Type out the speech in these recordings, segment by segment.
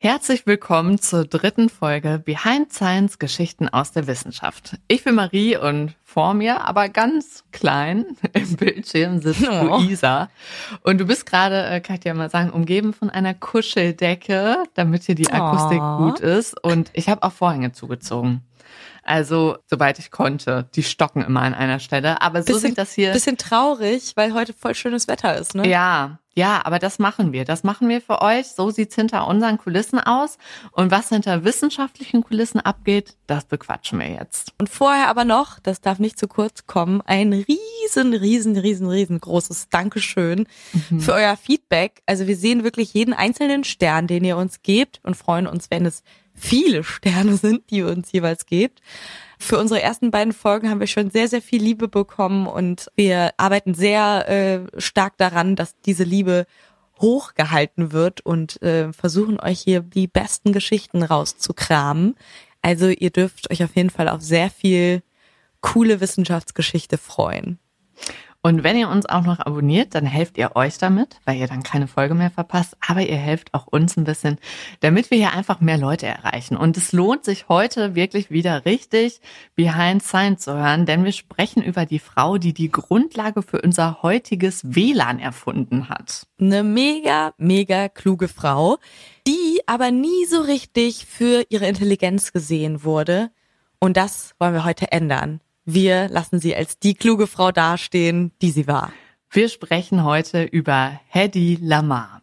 Herzlich willkommen zur dritten Folge Behind Science Geschichten aus der Wissenschaft. Ich bin Marie und vor mir, aber ganz klein im Bildschirm sitzt oh. Luisa. Und du bist gerade, äh, kann ich dir mal sagen, umgeben von einer Kuscheldecke, damit hier die Akustik oh. gut ist. Und ich habe auch Vorhänge zugezogen. Also, soweit ich konnte. Die stocken immer an einer Stelle. Aber so bisschen, sieht das hier. Bisschen traurig, weil heute voll schönes Wetter ist, ne? Ja, ja, aber das machen wir. Das machen wir für euch. So sieht's hinter unseren Kulissen aus. Und was hinter wissenschaftlichen Kulissen abgeht, das bequatschen wir jetzt. Und vorher aber noch, das darf nicht zu kurz kommen, ein riesen, riesen, riesen, riesengroßes Dankeschön mhm. für euer Feedback. Also wir sehen wirklich jeden einzelnen Stern, den ihr uns gebt und freuen uns, wenn es viele Sterne sind, die ihr uns jeweils gebt. Für unsere ersten beiden Folgen haben wir schon sehr, sehr viel Liebe bekommen und wir arbeiten sehr äh, stark daran, dass diese Liebe hochgehalten wird und äh, versuchen euch hier die besten Geschichten rauszukramen. Also ihr dürft euch auf jeden Fall auf sehr viel coole Wissenschaftsgeschichte freuen. Und wenn ihr uns auch noch abonniert, dann helft ihr euch damit, weil ihr dann keine Folge mehr verpasst. Aber ihr helft auch uns ein bisschen, damit wir hier einfach mehr Leute erreichen. Und es lohnt sich heute wirklich wieder richtig Behind Science zu hören, denn wir sprechen über die Frau, die die Grundlage für unser heutiges WLAN erfunden hat. Eine mega, mega kluge Frau, die aber nie so richtig für ihre Intelligenz gesehen wurde. Und das wollen wir heute ändern. Wir lassen sie als die kluge Frau dastehen, die sie war. Wir sprechen heute über Hedy Lamar.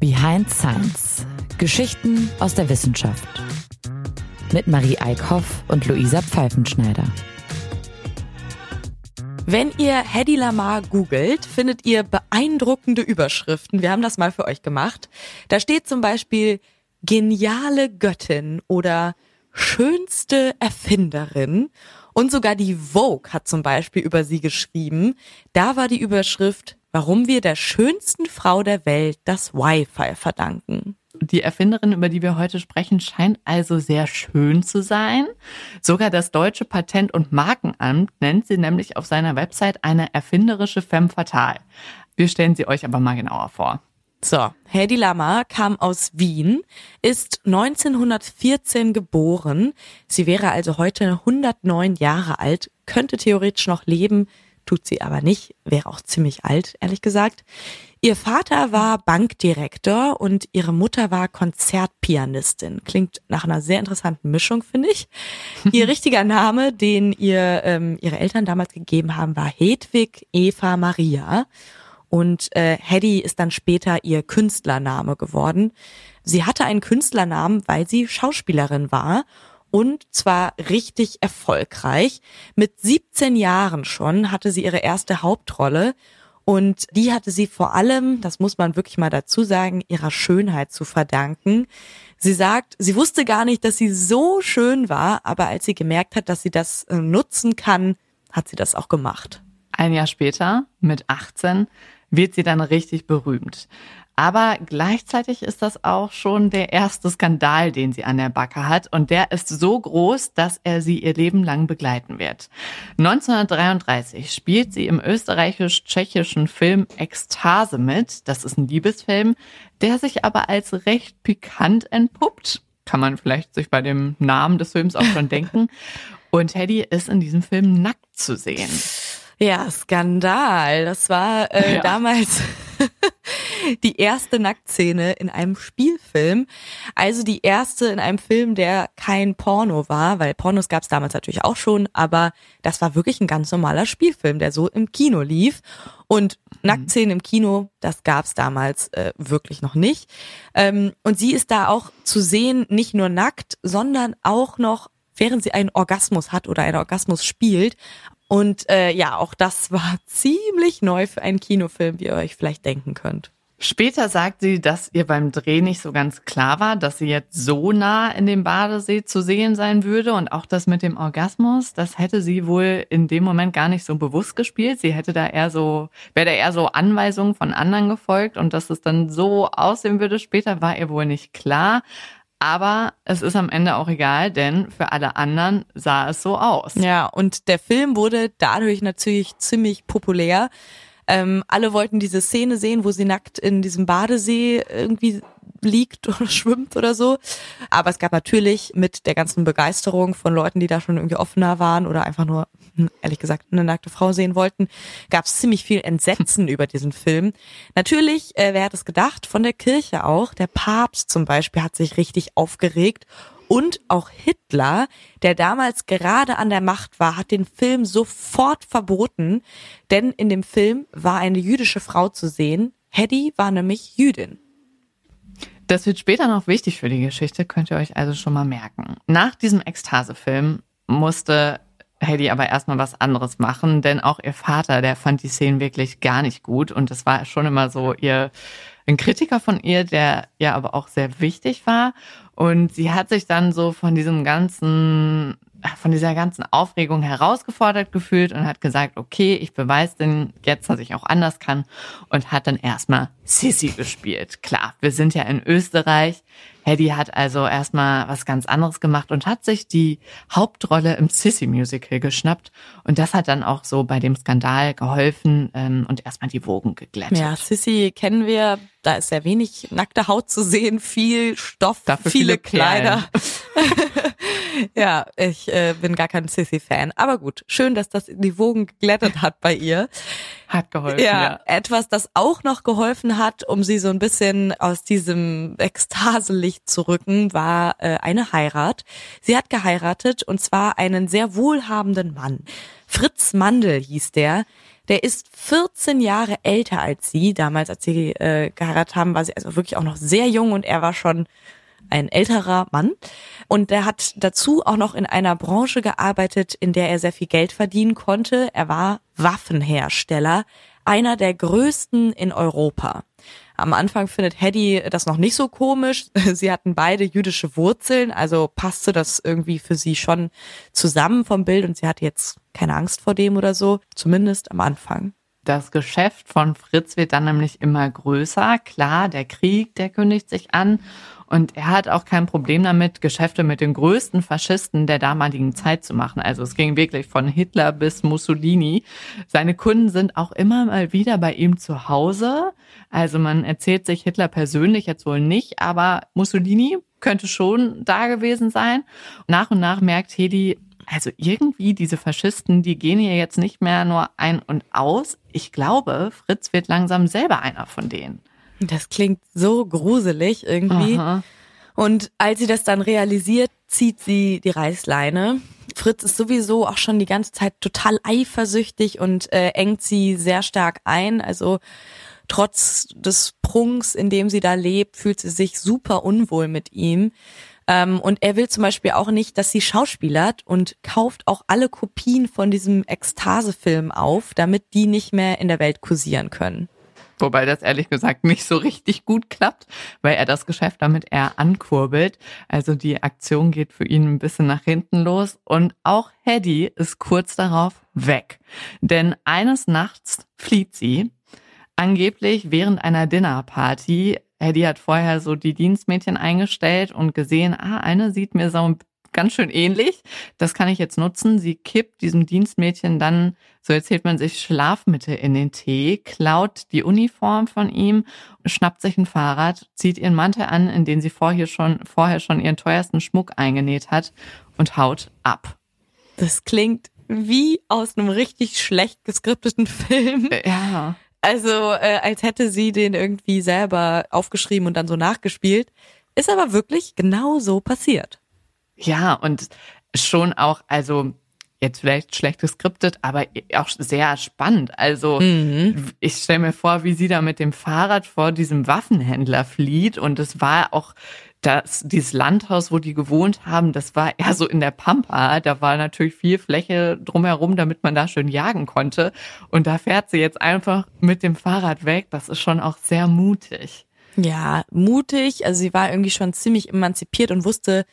Behind Science. Geschichten aus der Wissenschaft. Mit Marie Eickhoff und Luisa Pfeifenschneider. Wenn ihr Hedy Lamar googelt, findet ihr beeindruckende Überschriften. Wir haben das mal für euch gemacht. Da steht zum Beispiel geniale Göttin oder schönste Erfinderin. Und sogar die Vogue hat zum Beispiel über sie geschrieben. Da war die Überschrift, warum wir der schönsten Frau der Welt das Wi-Fi verdanken. Die Erfinderin, über die wir heute sprechen, scheint also sehr schön zu sein. Sogar das deutsche Patent- und Markenamt nennt sie nämlich auf seiner Website eine erfinderische femme fatale. Wir stellen sie euch aber mal genauer vor. So, Hedy Lamar kam aus Wien, ist 1914 geboren. Sie wäre also heute 109 Jahre alt, könnte theoretisch noch leben, tut sie aber nicht, wäre auch ziemlich alt, ehrlich gesagt. Ihr Vater war Bankdirektor und ihre Mutter war Konzertpianistin. Klingt nach einer sehr interessanten Mischung, finde ich. Ihr richtiger Name, den ihr ähm, ihre Eltern damals gegeben haben, war Hedwig Eva Maria. Und äh, Hedy ist dann später ihr Künstlername geworden. Sie hatte einen Künstlernamen, weil sie Schauspielerin war und zwar richtig erfolgreich. Mit 17 Jahren schon hatte sie ihre erste Hauptrolle und die hatte sie vor allem, das muss man wirklich mal dazu sagen, ihrer Schönheit zu verdanken. Sie sagt, sie wusste gar nicht, dass sie so schön war, aber als sie gemerkt hat, dass sie das äh, nutzen kann, hat sie das auch gemacht. Ein Jahr später, mit 18, wird sie dann richtig berühmt. Aber gleichzeitig ist das auch schon der erste Skandal, den sie an der Backe hat. Und der ist so groß, dass er sie ihr Leben lang begleiten wird. 1933 spielt sie im österreichisch-tschechischen Film Ekstase mit. Das ist ein Liebesfilm, der sich aber als recht pikant entpuppt. Kann man vielleicht sich bei dem Namen des Films auch schon denken. Und Teddy ist in diesem Film nackt zu sehen. Ja, Skandal. Das war äh, ja. damals die erste Nacktszene in einem Spielfilm. Also die erste in einem Film, der kein Porno war, weil Pornos gab es damals natürlich auch schon, aber das war wirklich ein ganz normaler Spielfilm, der so im Kino lief. Und Nacktszenen im Kino, das gab es damals äh, wirklich noch nicht. Ähm, und sie ist da auch zu sehen, nicht nur nackt, sondern auch noch während sie einen Orgasmus hat oder einen Orgasmus spielt, und äh, ja, auch das war ziemlich neu für einen Kinofilm, wie ihr euch vielleicht denken könnt. Später sagt sie, dass ihr beim Dreh nicht so ganz klar war, dass sie jetzt so nah in dem Badesee zu sehen sein würde und auch das mit dem Orgasmus, das hätte sie wohl in dem Moment gar nicht so bewusst gespielt. Sie hätte da eher so, wäre da eher so Anweisungen von anderen gefolgt und dass es dann so aussehen würde später, war ihr wohl nicht klar. Aber es ist am Ende auch egal, denn für alle anderen sah es so aus. Ja, und der Film wurde dadurch natürlich ziemlich populär. Ähm, alle wollten diese Szene sehen, wo sie nackt in diesem Badesee irgendwie liegt oder schwimmt oder so. Aber es gab natürlich mit der ganzen Begeisterung von Leuten, die da schon irgendwie offener waren oder einfach nur, hm, ehrlich gesagt, eine nackte Frau sehen wollten, gab es ziemlich viel Entsetzen über diesen Film. Natürlich, äh, wer hat es gedacht, von der Kirche auch. Der Papst zum Beispiel hat sich richtig aufgeregt. Und auch Hitler, der damals gerade an der Macht war, hat den Film sofort verboten, denn in dem Film war eine jüdische Frau zu sehen. Hedy war nämlich Jüdin. Das wird später noch wichtig für die Geschichte, könnt ihr euch also schon mal merken. Nach diesem Ekstase-Film musste Hedy aber erstmal was anderes machen, denn auch ihr Vater, der fand die Szenen wirklich gar nicht gut und das war schon immer so ihr ein Kritiker von ihr, der ja aber auch sehr wichtig war und sie hat sich dann so von diesem ganzen von dieser ganzen Aufregung herausgefordert gefühlt und hat gesagt, okay, ich beweise denn jetzt, dass ich auch anders kann und hat dann erstmal Sissy gespielt. Klar, wir sind ja in Österreich. Hedy hat also erstmal was ganz anderes gemacht und hat sich die Hauptrolle im Sissy-Musical geschnappt. Und das hat dann auch so bei dem Skandal geholfen ähm, und erstmal die Wogen geglättet. Ja, Sissy kennen wir. Da ist sehr wenig nackte Haut zu sehen, viel Stoff, Dafür viele, viele Kleider. ja, ich äh, bin gar kein Sissy-Fan. Aber gut, schön, dass das die Wogen geglättet hat bei ihr. Hat geholfen. Ja, ja, etwas, das auch noch geholfen hat, um sie so ein bisschen aus diesem Ekstase-Licht zu rücken, war äh, eine Heirat. Sie hat geheiratet und zwar einen sehr wohlhabenden Mann. Fritz Mandel hieß der. Der ist 14 Jahre älter als sie. Damals, als sie äh, geheiratet haben, war sie also wirklich auch noch sehr jung und er war schon ein älterer Mann. Und der hat dazu auch noch in einer Branche gearbeitet, in der er sehr viel Geld verdienen konnte. Er war Waffenhersteller, einer der größten in Europa. Am Anfang findet Hedy das noch nicht so komisch. Sie hatten beide jüdische Wurzeln, also passte das irgendwie für sie schon zusammen vom Bild und sie hatte jetzt keine Angst vor dem oder so, zumindest am Anfang. Das Geschäft von Fritz wird dann nämlich immer größer. Klar, der Krieg, der kündigt sich an und er hat auch kein Problem damit, Geschäfte mit den größten Faschisten der damaligen Zeit zu machen. Also es ging wirklich von Hitler bis Mussolini. Seine Kunden sind auch immer mal wieder bei ihm zu Hause. Also man erzählt sich Hitler persönlich jetzt wohl nicht, aber Mussolini könnte schon da gewesen sein. Nach und nach merkt Hedi, also irgendwie diese Faschisten, die gehen hier jetzt nicht mehr nur ein und aus. Ich glaube, Fritz wird langsam selber einer von denen. Das klingt so gruselig irgendwie. Aha. Und als sie das dann realisiert, zieht sie die Reißleine. Fritz ist sowieso auch schon die ganze Zeit total eifersüchtig und äh, engt sie sehr stark ein. Also trotz des Prunks, in dem sie da lebt, fühlt sie sich super unwohl mit ihm. Ähm, und er will zum Beispiel auch nicht, dass sie schauspielert und kauft auch alle Kopien von diesem Ekstase-Film auf, damit die nicht mehr in der Welt kursieren können. Wobei das ehrlich gesagt nicht so richtig gut klappt, weil er das Geschäft damit eher ankurbelt. Also die Aktion geht für ihn ein bisschen nach hinten los und auch Hedy ist kurz darauf weg. Denn eines Nachts flieht sie, angeblich während einer Dinnerparty. Hedy hat vorher so die Dienstmädchen eingestellt und gesehen, ah, eine sieht mir so ein ganz schön ähnlich. Das kann ich jetzt nutzen. Sie kippt diesem Dienstmädchen dann, so erzählt man sich, Schlafmittel in den Tee, klaut die Uniform von ihm, schnappt sich ein Fahrrad, zieht ihren Mantel an, in den sie vorher schon, vorher schon ihren teuersten Schmuck eingenäht hat und haut ab. Das klingt wie aus einem richtig schlecht geskripteten Film. Äh, ja. Also, äh, als hätte sie den irgendwie selber aufgeschrieben und dann so nachgespielt. Ist aber wirklich genau so passiert. Ja, und schon auch, also jetzt vielleicht schlecht geskriptet, aber auch sehr spannend. Also mhm. ich stelle mir vor, wie sie da mit dem Fahrrad vor diesem Waffenhändler flieht und es war auch das, dieses Landhaus, wo die gewohnt haben, das war eher so in der Pampa. Da war natürlich viel Fläche drumherum, damit man da schön jagen konnte. Und da fährt sie jetzt einfach mit dem Fahrrad weg. Das ist schon auch sehr mutig. Ja, mutig. Also sie war irgendwie schon ziemlich emanzipiert und wusste,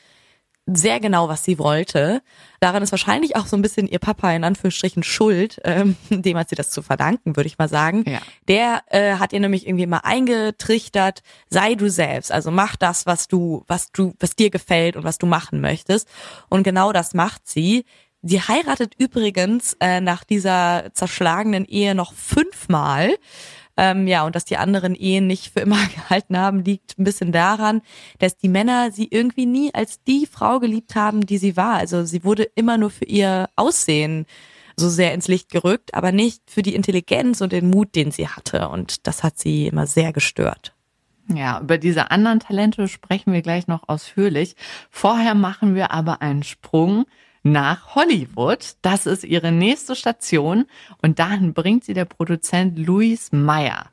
sehr genau, was sie wollte. Daran ist wahrscheinlich auch so ein bisschen ihr Papa in Anführungsstrichen schuld, ähm, dem hat sie das zu verdanken, würde ich mal sagen. Ja. Der äh, hat ihr nämlich irgendwie mal eingetrichtert, sei du selbst, also mach das, was du, was du, was dir gefällt und was du machen möchtest. Und genau das macht sie. Sie heiratet übrigens äh, nach dieser zerschlagenen Ehe noch fünfmal. Ähm, ja, und dass die anderen Ehen nicht für immer gehalten haben, liegt ein bisschen daran, dass die Männer sie irgendwie nie als die Frau geliebt haben, die sie war. Also sie wurde immer nur für ihr Aussehen so sehr ins Licht gerückt, aber nicht für die Intelligenz und den Mut, den sie hatte. Und das hat sie immer sehr gestört. Ja, über diese anderen Talente sprechen wir gleich noch ausführlich. Vorher machen wir aber einen Sprung nach Hollywood. Das ist ihre nächste Station und dahin bringt sie der Produzent Louis Meyer.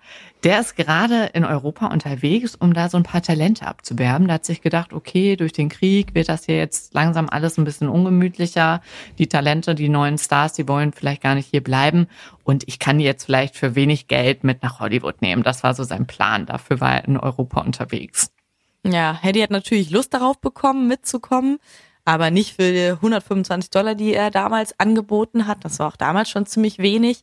Der ist gerade in Europa unterwegs, um da so ein paar Talente abzuwerben. Da hat sich gedacht, okay, durch den Krieg wird das hier jetzt langsam alles ein bisschen ungemütlicher. Die Talente, die neuen Stars, die wollen vielleicht gar nicht hier bleiben. Und ich kann die jetzt vielleicht für wenig Geld mit nach Hollywood nehmen. Das war so sein Plan. Dafür war er in Europa unterwegs. Ja, Hedy hat natürlich Lust darauf bekommen, mitzukommen aber nicht für 125 Dollar, die er damals angeboten hat. Das war auch damals schon ziemlich wenig.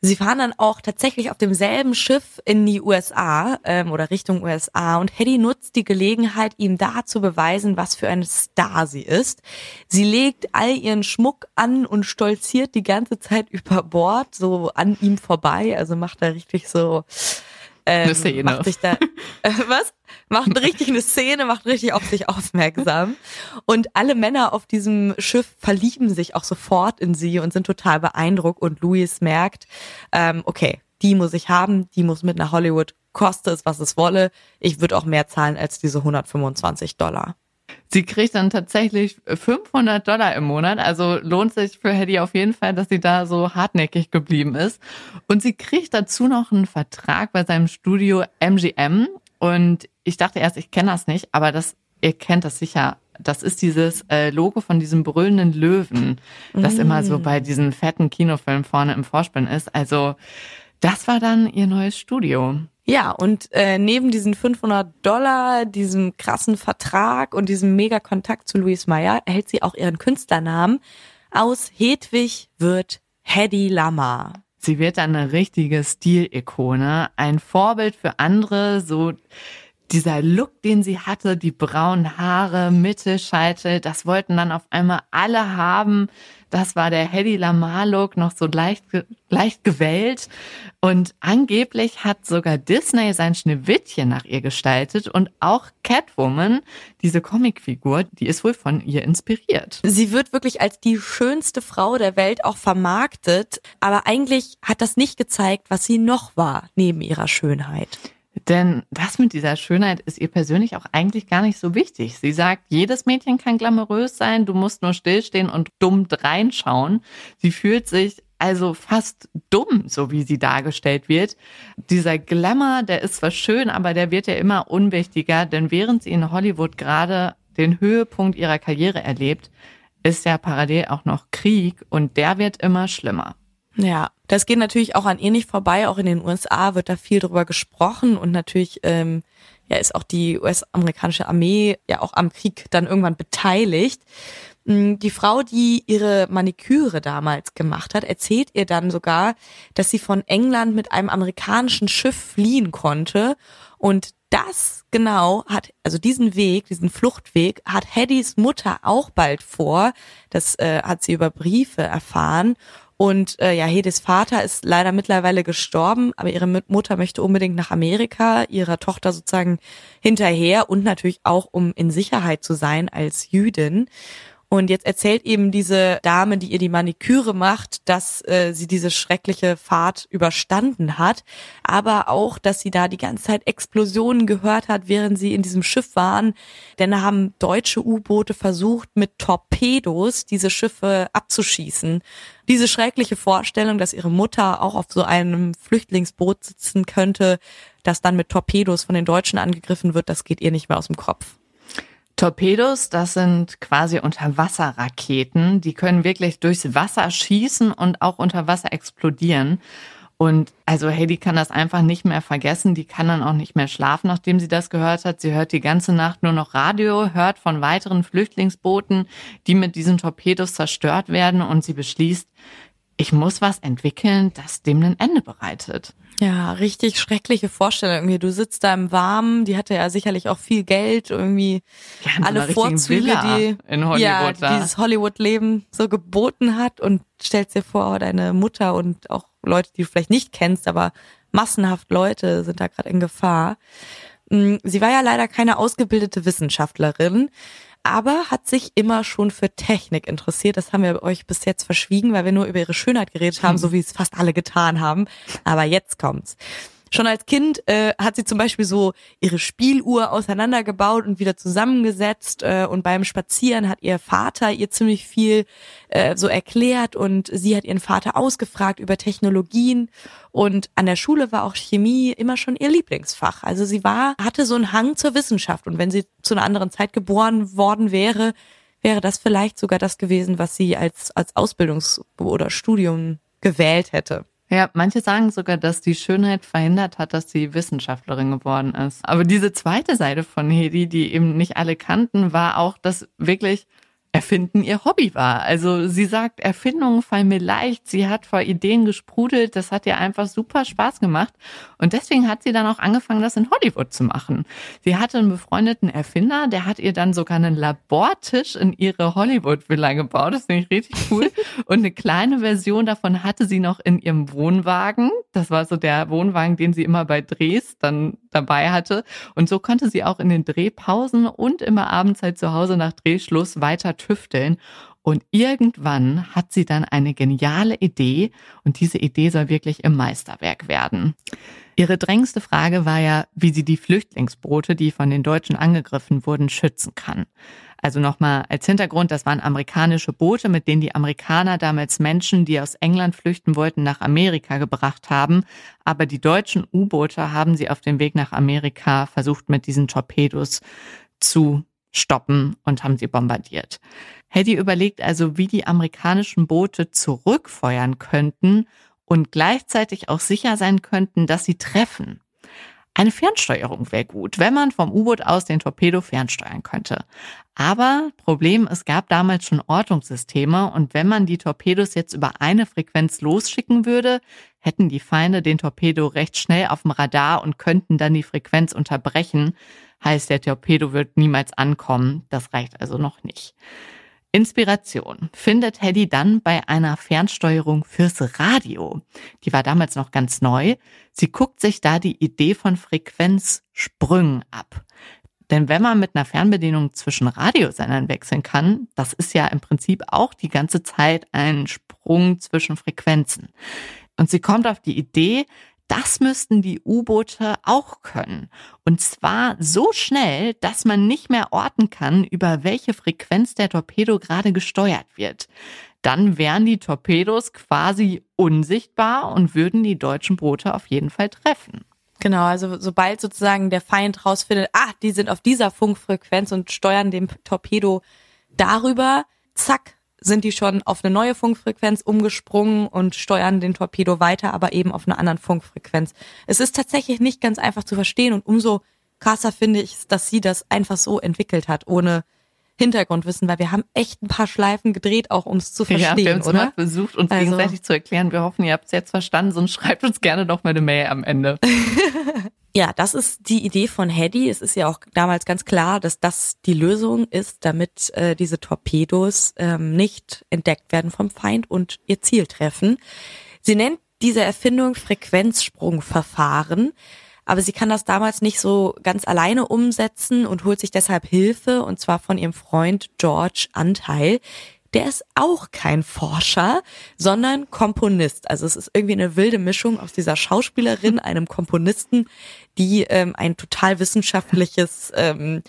Sie fahren dann auch tatsächlich auf demselben Schiff in die USA ähm, oder Richtung USA und Hedy nutzt die Gelegenheit, ihm da zu beweisen, was für eine Star sie ist. Sie legt all ihren Schmuck an und stolziert die ganze Zeit über Bord, so an ihm vorbei. Also macht er richtig so ähm, eine Szene. Macht sich da, äh, was? Macht richtig eine Szene, macht richtig auf sich aufmerksam. Und alle Männer auf diesem Schiff verlieben sich auch sofort in sie und sind total beeindruckt. Und Louis merkt, ähm, okay, die muss ich haben, die muss mit nach Hollywood, koste es, was es wolle. Ich würde auch mehr zahlen als diese 125 Dollar. Sie kriegt dann tatsächlich 500 Dollar im Monat, also lohnt sich für Hedy auf jeden Fall, dass sie da so hartnäckig geblieben ist. Und sie kriegt dazu noch einen Vertrag bei seinem Studio MGM. Und ich dachte erst, ich kenne das nicht, aber das, ihr kennt das sicher. Das ist dieses äh, Logo von diesem brüllenden Löwen, das mm. immer so bei diesen fetten Kinofilmen vorne im Vorspann ist. Also das war dann ihr neues Studio. Ja, und äh, neben diesen 500 Dollar, diesem krassen Vertrag und diesem mega Kontakt zu Louise Meyer erhält sie auch ihren Künstlernamen. Aus Hedwig wird Hedy Lamar. Sie wird eine richtige Stilikone, ein Vorbild für andere, so dieser Look, den sie hatte, die braunen Haare, Mittelscheitel, das wollten dann auf einmal alle haben. Das war der Hedy Lamar-Look, noch so leicht, leicht gewellt. Und angeblich hat sogar Disney sein Schneewittchen nach ihr gestaltet und auch Catwoman, diese Comicfigur, die ist wohl von ihr inspiriert. Sie wird wirklich als die schönste Frau der Welt auch vermarktet, aber eigentlich hat das nicht gezeigt, was sie noch war neben ihrer Schönheit. Denn das mit dieser Schönheit ist ihr persönlich auch eigentlich gar nicht so wichtig. Sie sagt, jedes Mädchen kann glamourös sein, du musst nur stillstehen und dumm reinschauen. Sie fühlt sich also fast dumm, so wie sie dargestellt wird. Dieser Glamour, der ist zwar schön, aber der wird ja immer unwichtiger, denn während sie in Hollywood gerade den Höhepunkt ihrer Karriere erlebt, ist ja parallel auch noch Krieg und der wird immer schlimmer. Ja, das geht natürlich auch an ihr nicht vorbei. Auch in den USA wird da viel drüber gesprochen und natürlich ähm, ja ist auch die US-amerikanische Armee ja auch am Krieg dann irgendwann beteiligt. Mm, die Frau, die ihre Maniküre damals gemacht hat, erzählt ihr dann sogar, dass sie von England mit einem amerikanischen Schiff fliehen konnte und das genau hat, also diesen Weg, diesen Fluchtweg, hat Heddys Mutter auch bald vor. Das äh, hat sie über Briefe erfahren. Und äh, ja, Hedis Vater ist leider mittlerweile gestorben, aber ihre Mutter möchte unbedingt nach Amerika, ihrer Tochter sozusagen hinterher und natürlich auch, um in Sicherheit zu sein als Jüdin. Und jetzt erzählt eben diese Dame, die ihr die Maniküre macht, dass äh, sie diese schreckliche Fahrt überstanden hat, aber auch, dass sie da die ganze Zeit Explosionen gehört hat, während sie in diesem Schiff waren. Denn da haben deutsche U-Boote versucht, mit Torpedos diese Schiffe abzuschießen. Diese schreckliche Vorstellung, dass ihre Mutter auch auf so einem Flüchtlingsboot sitzen könnte, das dann mit Torpedos von den Deutschen angegriffen wird, das geht ihr nicht mehr aus dem Kopf. Torpedos, das sind quasi Unterwasserraketen. Die können wirklich durchs Wasser schießen und auch unter Wasser explodieren. Und also Heidi kann das einfach nicht mehr vergessen. Die kann dann auch nicht mehr schlafen, nachdem sie das gehört hat. Sie hört die ganze Nacht nur noch Radio, hört von weiteren Flüchtlingsbooten, die mit diesen Torpedos zerstört werden. Und sie beschließt, ich muss was entwickeln, das dem ein Ende bereitet. Ja, richtig schreckliche Vorstellung. Irgendwie, du sitzt da im Warmen, die hatte ja sicherlich auch viel Geld, irgendwie Ja, alle Vorzüge, Villa die in Hollywood ja, da. dieses Hollywood-Leben so geboten hat und stellst dir vor, deine Mutter und auch Leute, die du vielleicht nicht kennst, aber massenhaft Leute sind da gerade in Gefahr. Mm, Sie war ja leider keine ausgebildete Wissenschaftlerin, aber hat sich immer schon für Technik interessiert. Das haben wir euch bis jetzt verschwiegen, weil wir nur über ihre Schönheit geredet haben, so wie es fast alle getan haben. Aber jetzt kommt's. Schon als Kind äh, hat sie zum Beispiel so ihre Spieluhr auseinandergebaut und wieder zusammengesetzt äh, und beim Spazieren hat ihr Vater ihr ziemlich viel äh, so erklärt und sie hat ihren Vater ausgefragt über Technologien und an der Schule war auch Chemie immer schon ihr Lieblingsfach. Also sie war hatte so einen Hang zur Wissenschaft und wenn sie zu einer anderen Zeit geboren worden wäre, wäre das vielleicht sogar das gewesen, was sie als als Ausbildungs- oder Studium gewählt hätte. Ja, manche sagen sogar, dass die Schönheit verhindert hat, dass sie Wissenschaftlerin geworden ist. Aber diese zweite Seite von Hedi, die eben nicht alle kannten, war auch, dass wirklich Erfinden ihr Hobby war. Also sie sagt, Erfindungen fallen mir leicht. Sie hat vor Ideen gesprudelt. Das hat ihr einfach super Spaß gemacht. Und deswegen hat sie dann auch angefangen, das in Hollywood zu machen. Sie hatte einen befreundeten Erfinder, der hat ihr dann sogar einen Labortisch in ihre Hollywood-Villa gebaut. Das finde ich richtig cool. Und eine kleine Version davon hatte sie noch in ihrem Wohnwagen. Das war so der Wohnwagen, den sie immer bei Drehs dann dabei hatte. Und so konnte sie auch in den Drehpausen und immer Abendzeit zu Hause nach Drehschluss weiter tüfteln. Und irgendwann hat sie dann eine geniale Idee und diese Idee soll wirklich im Meisterwerk werden. Ihre drängste Frage war ja, wie sie die Flüchtlingsboote, die von den Deutschen angegriffen wurden, schützen kann. Also nochmal als Hintergrund, das waren amerikanische Boote, mit denen die Amerikaner damals Menschen, die aus England flüchten wollten, nach Amerika gebracht haben. Aber die deutschen U-Boote haben sie auf dem Weg nach Amerika versucht, mit diesen Torpedos zu stoppen und haben sie bombardiert. Hedy überlegt also, wie die amerikanischen Boote zurückfeuern könnten und gleichzeitig auch sicher sein könnten, dass sie treffen. Eine Fernsteuerung wäre gut, wenn man vom U-Boot aus den Torpedo fernsteuern könnte. Aber Problem, es gab damals schon Ortungssysteme und wenn man die Torpedos jetzt über eine Frequenz losschicken würde, hätten die Feinde den Torpedo recht schnell auf dem Radar und könnten dann die Frequenz unterbrechen. Heißt, der Torpedo wird niemals ankommen. Das reicht also noch nicht. Inspiration findet Hedy dann bei einer Fernsteuerung fürs Radio. Die war damals noch ganz neu. Sie guckt sich da die Idee von Frequenzsprüngen ab. Denn wenn man mit einer Fernbedienung zwischen Radiosendern wechseln kann, das ist ja im Prinzip auch die ganze Zeit ein Sprung zwischen Frequenzen. Und sie kommt auf die Idee, das müssten die U-Boote auch können. Und zwar so schnell, dass man nicht mehr orten kann, über welche Frequenz der Torpedo gerade gesteuert wird. Dann wären die Torpedos quasi unsichtbar und würden die deutschen Boote auf jeden Fall treffen. Genau, also sobald sozusagen der Feind rausfindet, ah, die sind auf dieser Funkfrequenz und steuern den Torpedo darüber, zack, sind die schon auf eine neue Funkfrequenz umgesprungen und steuern den Torpedo weiter, aber eben auf einer anderen Funkfrequenz. Es ist tatsächlich nicht ganz einfach zu verstehen und umso krasser finde ich, dass sie das einfach so entwickelt hat, ohne Hintergrundwissen, weil wir haben echt ein paar Schleifen gedreht, auch um es zu verstehen, ja, wir haben es oder? versucht, uns Also- gegenseitig zu erklären. Wir hoffen, ihr habt es jetzt verstanden, sonst schreibt uns gerne noch mal eine Mail am Ende. Ja, das ist die Idee von Hedy. Es ist ja auch damals ganz klar, dass das die Lösung ist, damit äh, diese Torpedos ähm, nicht entdeckt werden vom Feind und ihr Ziel treffen. Sie nennt diese Erfindung Frequenzsprungverfahren, aber sie kann das damals nicht so ganz alleine umsetzen und holt sich deshalb Hilfe, und zwar von ihrem Freund George Anteil. Der ist auch kein Forscher, sondern Komponist. Also es ist irgendwie eine wilde Mischung aus dieser Schauspielerin, einem Komponisten, die ähm, ein total wissenschaftliches ähm,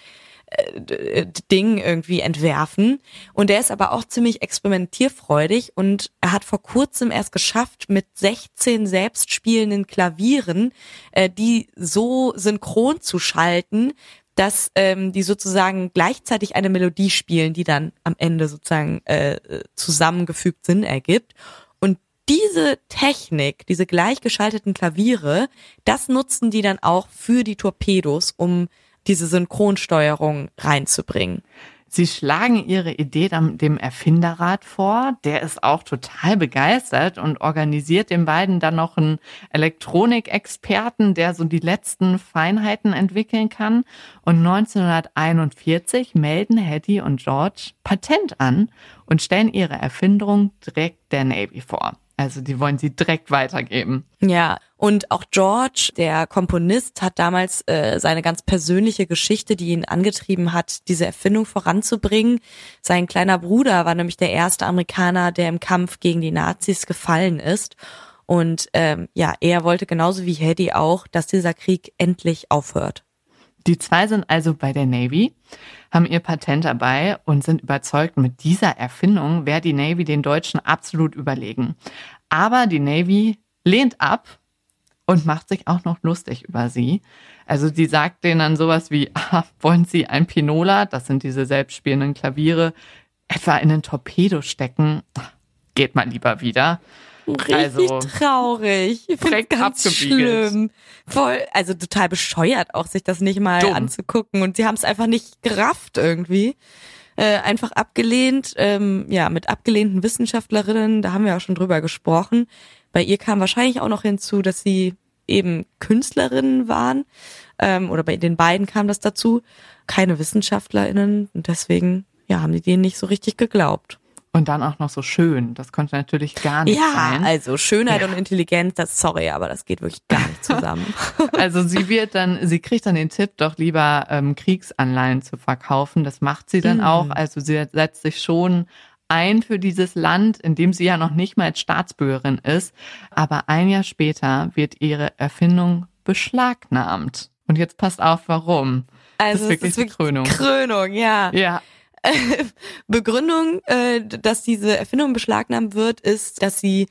äh, Ding irgendwie entwerfen. Und der ist aber auch ziemlich experimentierfreudig und er hat vor kurzem erst geschafft, mit 16 selbstspielenden Klavieren äh, die so synchron zu schalten, dass ähm, die sozusagen gleichzeitig eine Melodie spielen, die dann am Ende sozusagen äh, zusammengefügt Sinn ergibt. Und diese Technik, diese gleichgeschalteten Klaviere, das nutzen die dann auch für die Torpedos, um diese Synchronsteuerung reinzubringen. Sie schlagen ihre Idee dem Erfinderrat vor. Der ist auch total begeistert und organisiert den beiden dann noch einen Elektronikexperten, der so die letzten Feinheiten entwickeln kann. Und 1941 melden Hetty und George Patent an und stellen ihre Erfindung direkt der Navy vor. Also die wollen sie direkt weitergeben. Ja, und auch George, der Komponist, hat damals äh, seine ganz persönliche Geschichte, die ihn angetrieben hat, diese Erfindung voranzubringen. Sein kleiner Bruder war nämlich der erste Amerikaner, der im Kampf gegen die Nazis gefallen ist. Und ähm, ja, er wollte genauso wie Hedy auch, dass dieser Krieg endlich aufhört. Die zwei sind also bei der Navy, haben ihr Patent dabei und sind überzeugt, mit dieser Erfindung wäre die Navy den Deutschen absolut überlegen. Aber die Navy lehnt ab und macht sich auch noch lustig über sie. Also die sagt denen dann sowas wie, ah, wollen Sie ein Pinola, das sind diese selbstspielenden Klaviere, etwa in den Torpedo stecken? Geht mal lieber wieder. Richtig also, traurig. Direkt ganz abgebiegelt. schlimm. Voll, also total bescheuert auch, sich das nicht mal Dumm. anzugucken. Und sie haben es einfach nicht gerafft irgendwie. Äh, einfach abgelehnt, ähm, ja, mit abgelehnten Wissenschaftlerinnen, da haben wir auch schon drüber gesprochen. Bei ihr kam wahrscheinlich auch noch hinzu, dass sie eben Künstlerinnen waren. Ähm, oder bei den beiden kam das dazu. Keine WissenschaftlerInnen. Und deswegen, ja, haben die denen nicht so richtig geglaubt. Und dann auch noch so schön. Das konnte natürlich gar nicht ja, sein. Ja, also Schönheit ja. und Intelligenz, das sorry, aber das geht wirklich gar nicht zusammen. also sie wird dann, sie kriegt dann den Tipp, doch lieber ähm, Kriegsanleihen zu verkaufen. Das macht sie dann mhm. auch. Also sie setzt sich schon ein für dieses Land, in dem sie ja noch nicht mal als Staatsbürgerin ist. Aber ein Jahr später wird ihre Erfindung beschlagnahmt. Und jetzt passt auf, warum. Also das ist wirklich, es ist wirklich Krönung. Krönung, ja. Ja. Begründung, äh, dass diese Erfindung beschlagnahmt wird, ist, dass sie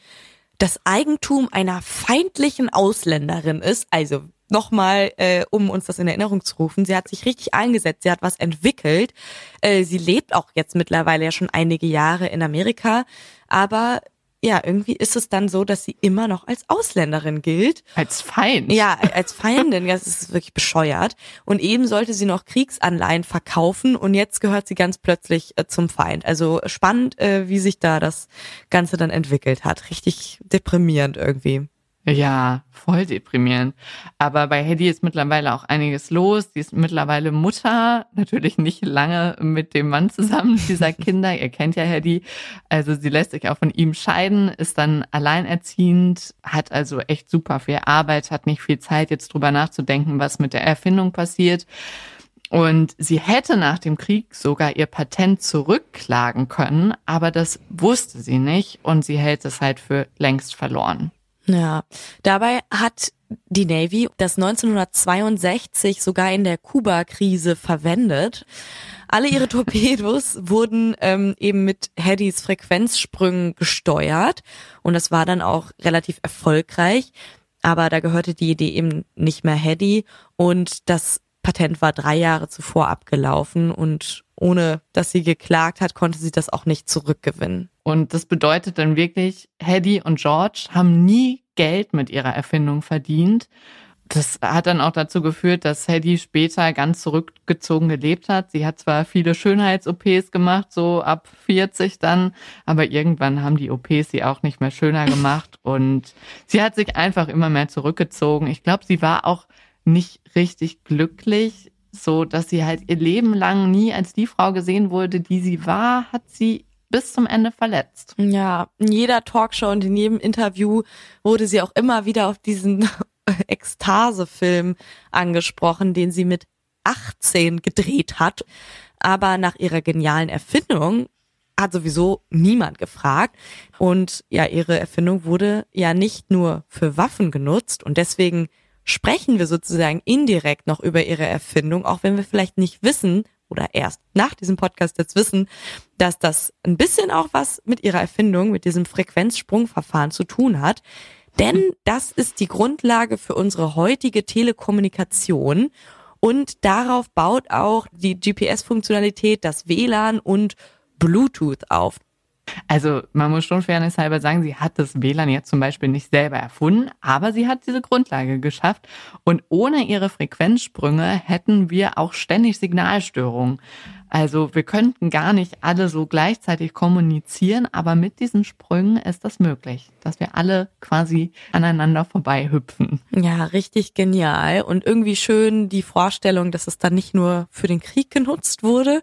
das Eigentum einer feindlichen Ausländerin ist. Also nochmal, äh, um uns das in Erinnerung zu rufen. Sie hat sich richtig eingesetzt, sie hat was entwickelt. Äh, sie lebt auch jetzt mittlerweile ja schon einige Jahre in Amerika, aber ja, irgendwie ist es dann so, dass sie immer noch als Ausländerin gilt. Als Feind? Ja, als Feindin. das ist wirklich bescheuert. Und eben sollte sie noch Kriegsanleihen verkaufen und jetzt gehört sie ganz plötzlich äh, zum Feind. Also spannend, äh, wie sich da das Ganze dann entwickelt hat. Richtig deprimierend irgendwie. Ja, voll deprimierend. Aber bei Hedy ist mittlerweile auch einiges los. Sie ist mittlerweile Mutter, natürlich nicht lange mit dem Mann zusammen dieser Kinder. Ihr kennt ja Hedy. Also sie lässt sich auch von ihm scheiden, ist dann alleinerziehend, hat also echt super viel Arbeit, hat nicht viel Zeit, jetzt drüber nachzudenken, was mit der Erfindung passiert. Und sie hätte nach dem Krieg sogar ihr Patent zurückklagen können, aber das wusste sie nicht und sie hält es halt für längst verloren. Ja, dabei hat die Navy das 1962 sogar in der Kuba-Krise verwendet. Alle ihre Torpedos wurden ähm, eben mit Heddys Frequenzsprüngen gesteuert und das war dann auch relativ erfolgreich. Aber da gehörte die Idee eben nicht mehr Heddy und das Patent war drei Jahre zuvor abgelaufen und ohne dass sie geklagt hat, konnte sie das auch nicht zurückgewinnen. Und das bedeutet dann wirklich, Hedy und George haben nie Geld mit ihrer Erfindung verdient. Das hat dann auch dazu geführt, dass Hedy später ganz zurückgezogen gelebt hat. Sie hat zwar viele Schönheits-OPs gemacht, so ab 40 dann, aber irgendwann haben die OPs sie auch nicht mehr schöner gemacht und sie hat sich einfach immer mehr zurückgezogen. Ich glaube, sie war auch nicht richtig glücklich, so dass sie halt ihr Leben lang nie als die Frau gesehen wurde, die sie war, hat sie bis zum Ende verletzt. Ja, in jeder Talkshow und in jedem Interview wurde sie auch immer wieder auf diesen Ekstase-Film angesprochen, den sie mit 18 gedreht hat. Aber nach ihrer genialen Erfindung hat sowieso niemand gefragt. Und ja, ihre Erfindung wurde ja nicht nur für Waffen genutzt und deswegen sprechen wir sozusagen indirekt noch über ihre Erfindung, auch wenn wir vielleicht nicht wissen, oder erst nach diesem Podcast jetzt wissen, dass das ein bisschen auch was mit ihrer Erfindung, mit diesem Frequenzsprungverfahren zu tun hat. Denn das ist die Grundlage für unsere heutige Telekommunikation und darauf baut auch die GPS-Funktionalität, das WLAN und Bluetooth auf. Also man muss schon fairnesshalber sagen, sie hat das WLAN jetzt zum Beispiel nicht selber erfunden, aber sie hat diese Grundlage geschafft. Und ohne ihre Frequenzsprünge hätten wir auch ständig Signalstörungen. Also wir könnten gar nicht alle so gleichzeitig kommunizieren, aber mit diesen Sprüngen ist das möglich, dass wir alle quasi aneinander vorbei hüpfen. Ja, richtig genial und irgendwie schön die Vorstellung, dass es dann nicht nur für den Krieg genutzt wurde,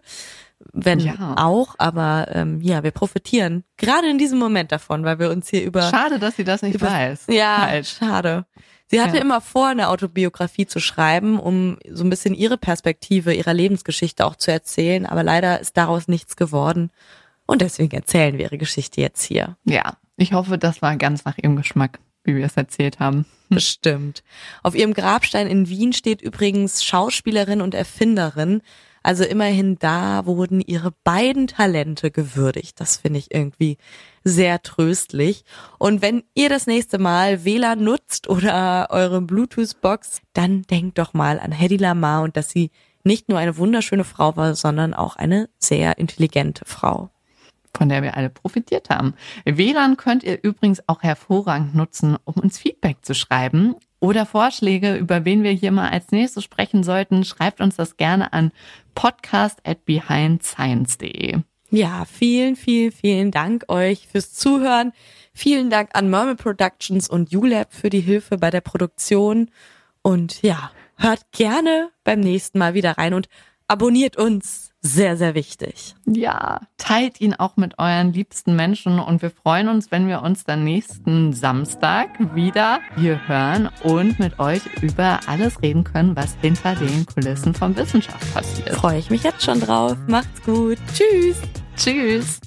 wenn ja. auch, aber ähm, ja, wir profitieren gerade in diesem Moment davon, weil wir uns hier über. Schade, dass sie das nicht über, weiß. Ja, halt. schade. Sie hatte ja. immer vor, eine Autobiografie zu schreiben, um so ein bisschen ihre Perspektive, ihrer Lebensgeschichte auch zu erzählen, aber leider ist daraus nichts geworden. Und deswegen erzählen wir ihre Geschichte jetzt hier. Ja, ich hoffe, das war ganz nach ihrem Geschmack, wie wir es erzählt haben. Bestimmt. Auf ihrem Grabstein in Wien steht übrigens Schauspielerin und Erfinderin. Also immerhin da wurden ihre beiden Talente gewürdigt. Das finde ich irgendwie sehr tröstlich. Und wenn ihr das nächste Mal WLAN nutzt oder eure Bluetooth-Box, dann denkt doch mal an Hedy Lamar und dass sie nicht nur eine wunderschöne Frau war, sondern auch eine sehr intelligente Frau von der wir alle profitiert haben. WLAN könnt ihr übrigens auch hervorragend nutzen, um uns Feedback zu schreiben oder Vorschläge, über wen wir hier mal als nächstes sprechen sollten. Schreibt uns das gerne an podcast at behindscience.de. Ja, vielen, vielen, vielen Dank euch fürs Zuhören. Vielen Dank an Mermal Productions und ULab für die Hilfe bei der Produktion. Und ja, hört gerne beim nächsten Mal wieder rein und abonniert uns sehr, sehr wichtig. Ja, teilt ihn auch mit euren liebsten Menschen und wir freuen uns, wenn wir uns dann nächsten Samstag wieder hier hören und mit euch über alles reden können, was hinter den Kulissen von Wissenschaft passiert. Freue ich mich jetzt schon drauf. Macht's gut. Tschüss. Tschüss.